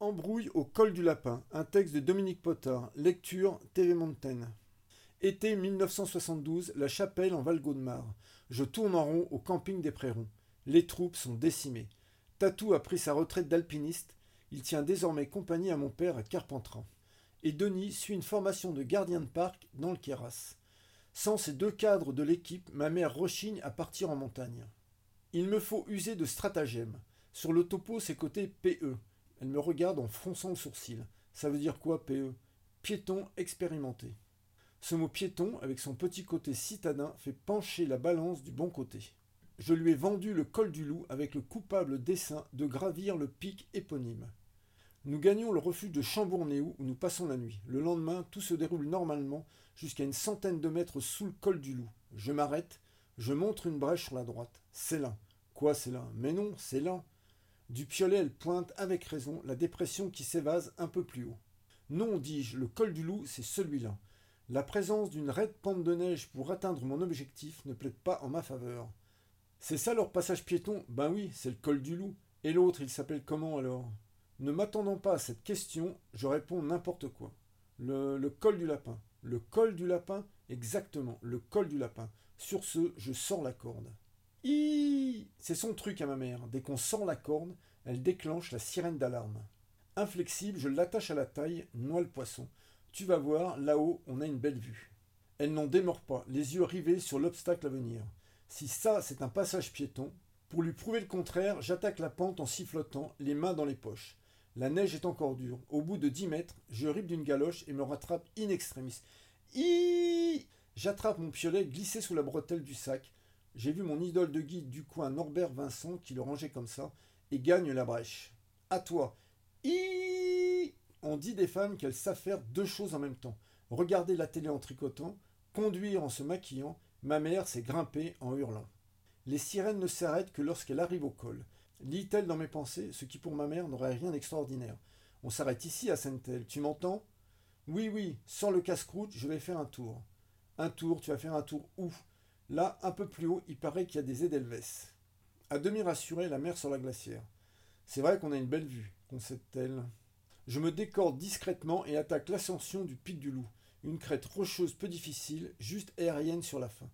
Embrouille au col du lapin, un texte de Dominique Potard, lecture TV Montaigne. Été 1972, la chapelle en Val-Gaudemar. Je tourne en rond au camping des Prérons. Les troupes sont décimées. Tatou a pris sa retraite d'alpiniste. Il tient désormais compagnie à mon père à Carpentras. Et Denis suit une formation de gardien de parc dans le Queyras. Sans ces deux cadres de l'équipe, ma mère rechigne à partir en montagne. Il me faut user de stratagèmes. Sur le topo, c'est côté PE. Elle me regarde en fronçant le sourcil. Ça veut dire quoi, PE Piéton expérimenté. Ce mot piéton, avec son petit côté citadin, fait pencher la balance du bon côté. Je lui ai vendu le col du loup avec le coupable dessein de gravir le pic éponyme. Nous gagnons le refuge de Chambournéou où nous passons la nuit. Le lendemain, tout se déroule normalement jusqu'à une centaine de mètres sous le col du loup. Je m'arrête, je montre une brèche sur la droite. C'est là. Quoi, c'est là? Mais non, c'est là. Du piolet, elle pointe avec raison la dépression qui s'évase un peu plus haut. Non, dis-je, le col du loup, c'est celui-là. La présence d'une raide pente de neige pour atteindre mon objectif ne plaide pas en ma faveur. C'est ça leur passage piéton? Ben oui, c'est le col du loup. Et l'autre, il s'appelle comment alors? Ne m'attendant pas à cette question, je réponds n'importe quoi. Le, le col du lapin. Le col du lapin Exactement, le col du lapin. Sur ce, je sors la corde. C'est son truc à ma mère. Dès qu'on sent la corde, elle déclenche la sirène d'alarme. Inflexible, je l'attache à la taille, noie le poisson. Tu vas voir, là-haut, on a une belle vue. Elle n'en démord pas, les yeux rivés sur l'obstacle à venir. Si ça, c'est un passage piéton, pour lui prouver le contraire, j'attaque la pente en sifflotant, les mains dans les poches. La neige est encore dure. Au bout de dix mètres, je ripe d'une galoche et me rattrape in extremis. J'attrape mon piolet glissé sous la bretelle du sac. J'ai vu mon idole de guide du coin Norbert Vincent qui le rangeait comme ça et gagne la brèche. À toi. On dit des femmes qu'elles savent faire deux choses en même temps. Regarder la télé en tricotant, conduire en se maquillant. Ma mère s'est grimpée en hurlant. Les sirènes ne s'arrêtent que lorsqu'elle arrive au col. Lit-elle dans mes pensées, ce qui pour ma mère n'aurait rien d'extraordinaire. On s'arrête ici à Sainte-Telle, tu m'entends? Oui, oui, sans le casse-croûte, je vais faire un tour. Un tour, tu vas faire un tour où? Là, un peu plus haut, il paraît qu'il y a des Edelweiss. À demi rassuré, la mer sur la glacière. C'est vrai qu'on a une belle vue, concède-t-elle. Je me décorde discrètement et attaque l'ascension du pic du loup. Une crête rocheuse peu difficile, juste aérienne sur la fin.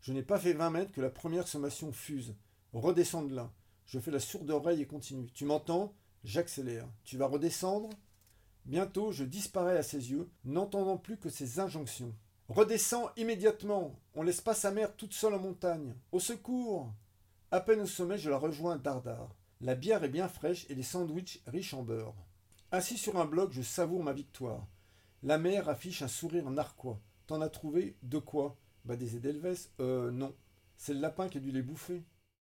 Je n'ai pas fait vingt mètres que la première sommation fuse. Redescends de là. Je fais la sourde oreille et continue. Tu m'entends? J'accélère. Tu vas redescendre? Bientôt, je disparais à ses yeux, n'entendant plus que ses injonctions. Redescends immédiatement. On laisse pas sa mère toute seule en montagne. Au secours À peine au sommet, je la rejoins dardard. La bière est bien fraîche et les sandwichs riches en beurre. Assis sur un bloc, je savoure ma victoire. La mère affiche un sourire narquois. T'en as trouvé De quoi? Bah des Edelweiss Euh non. C'est le lapin qui a dû les bouffer.